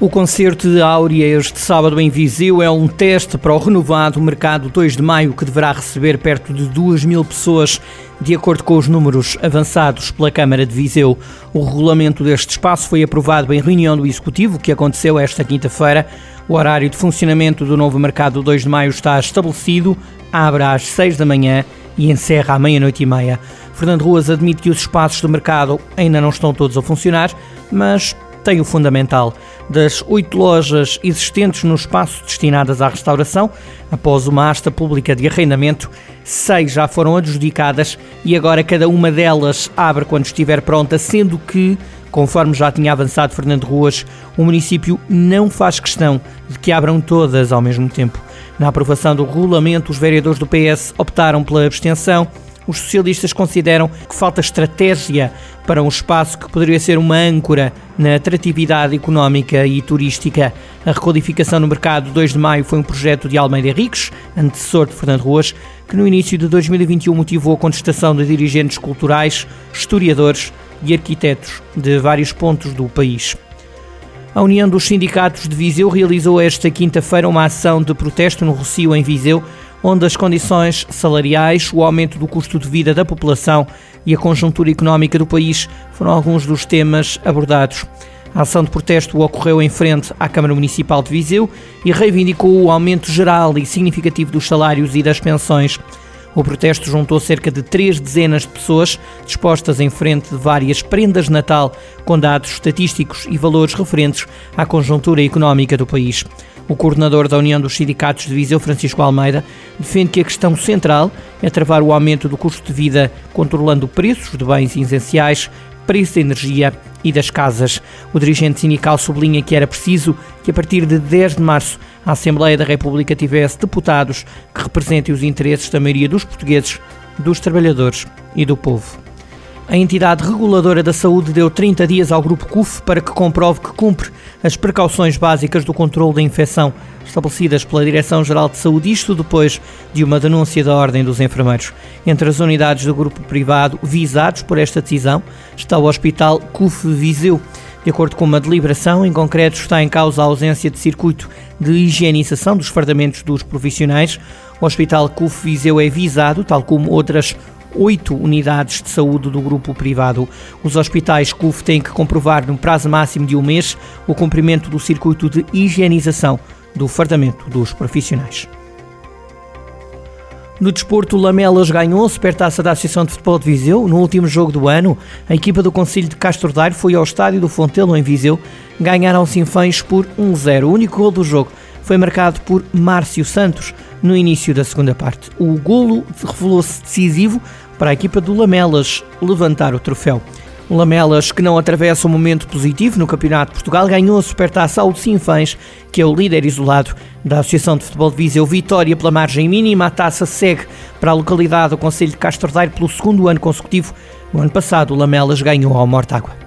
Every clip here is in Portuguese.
O concerto de Áurea este sábado em Viseu é um teste para o renovado mercado 2 de maio que deverá receber perto de 2 mil pessoas, de acordo com os números avançados pela Câmara de Viseu. O regulamento deste espaço foi aprovado em reunião do Executivo, que aconteceu esta quinta-feira. O horário de funcionamento do novo mercado 2 de maio está estabelecido, abre às 6 da manhã e encerra à meia-noite e meia. Fernando Ruas admite que os espaços do mercado ainda não estão todos a funcionar, mas tem o fundamental. Das oito lojas existentes no espaço destinadas à restauração, após uma asta pública de arrendamento, seis já foram adjudicadas e agora cada uma delas abre quando estiver pronta, sendo que Conforme já tinha avançado Fernando Ruas, o município não faz questão de que abram todas ao mesmo tempo. Na aprovação do regulamento, os vereadores do PS optaram pela abstenção. Os socialistas consideram que falta estratégia para um espaço que poderia ser uma âncora na atratividade económica e turística. A recodificação no mercado 2 de maio foi um projeto de Almeida Henriques, antecessor de Fernando Ruas, que no início de 2021 motivou a contestação de dirigentes culturais, historiadores e arquitetos de vários pontos do país. A União dos Sindicatos de Viseu realizou esta quinta-feira uma ação de protesto no Rocio, em Viseu, onde as condições salariais, o aumento do custo de vida da população e a conjuntura económica do país foram alguns dos temas abordados. A ação de protesto ocorreu em frente à Câmara Municipal de Viseu e reivindicou o aumento geral e significativo dos salários e das pensões. O protesto juntou cerca de três dezenas de pessoas dispostas em frente de várias prendas de Natal com dados estatísticos e valores referentes à conjuntura económica do país. O coordenador da União dos Sindicatos de Viseu, Francisco Almeida, defende que a questão central é travar o aumento do custo de vida, controlando preços de bens essenciais, preço da energia e das casas. O dirigente sindical sublinha que era preciso que, a partir de 10 de março, a Assembleia da República tivesse deputados que representem os interesses da maioria dos portugueses, dos trabalhadores e do povo. A entidade reguladora da saúde deu 30 dias ao grupo CUF para que comprove que cumpre as precauções básicas do controle da infecção estabelecidas pela Direção-Geral de Saúde, isto depois de uma denúncia da Ordem dos Enfermeiros. Entre as unidades do grupo privado visados por esta decisão está o Hospital CUF Viseu. De acordo com uma deliberação, em concreto está em causa a ausência de circuito de higienização dos fardamentos dos profissionais. O Hospital CUF Viseu é visado, tal como outras oito unidades de saúde do grupo privado. Os hospitais CUF têm que comprovar, num prazo máximo de um mês, o cumprimento do circuito de higienização do fardamento dos profissionais. No desporto, Lamelas ganhou a supertaça da Associação de Futebol de Viseu. No último jogo do ano, a equipa do Conselho de Castro Daire foi ao estádio do Fontelo, em Viseu. Ganharam Sinfãs por 1-0. O único gol do jogo foi marcado por Márcio Santos no início da segunda parte. O golo revelou-se decisivo para a equipa do Lamelas levantar o troféu. Lamelas, que não atravessa um momento positivo no Campeonato de Portugal, ganhou a supertaça ao de Sinfãs, que é o líder isolado da Associação de Futebol de Viseu. Vitória pela margem mínima, a taça segue para a localidade do Conselho de Castro Daire pelo segundo ano consecutivo. No ano passado, o Lamelas ganhou ao Mortágua.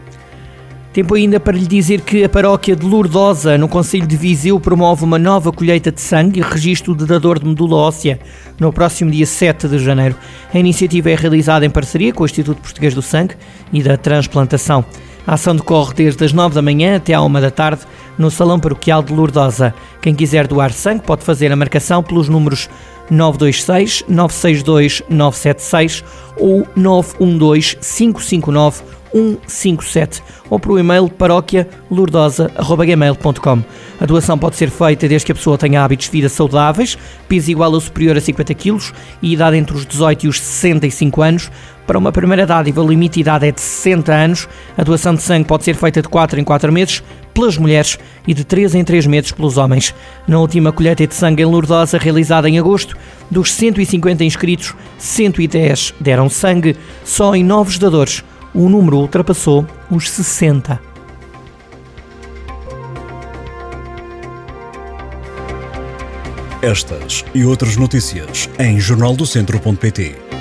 Tempo ainda para lhe dizer que a paróquia de Lourdosa, no Conselho de Viseu, promove uma nova colheita de sangue e registro de dador de medula óssea no próximo dia 7 de janeiro. A iniciativa é realizada em parceria com o Instituto Português do Sangue e da Transplantação. A ação decorre desde as 9 da manhã até à 1 da tarde no Salão Paroquial de Lourdosa. Quem quiser doar sangue pode fazer a marcação pelos números 926 962 976 ou 912 559 157 ou por e-mail paróquia lourdosa.gmail.com. A doação pode ser feita desde que a pessoa tenha hábitos de vida saudáveis, peso igual ou superior a 50 kg e idade entre os 18 e os 65 anos. Para uma primeira dádiva, o limite de idade é de 60 anos. A doação de sangue pode ser feita de 4 em 4 meses pelas mulheres e de 3 em 3 meses pelos homens. Na última colheita de sangue em Lourdosa, realizada em agosto, dos 150 inscritos, 110 deram sangue só em novos dadores o número ultrapassou os 60. Estas e outras notícias em jornaldocentro.pt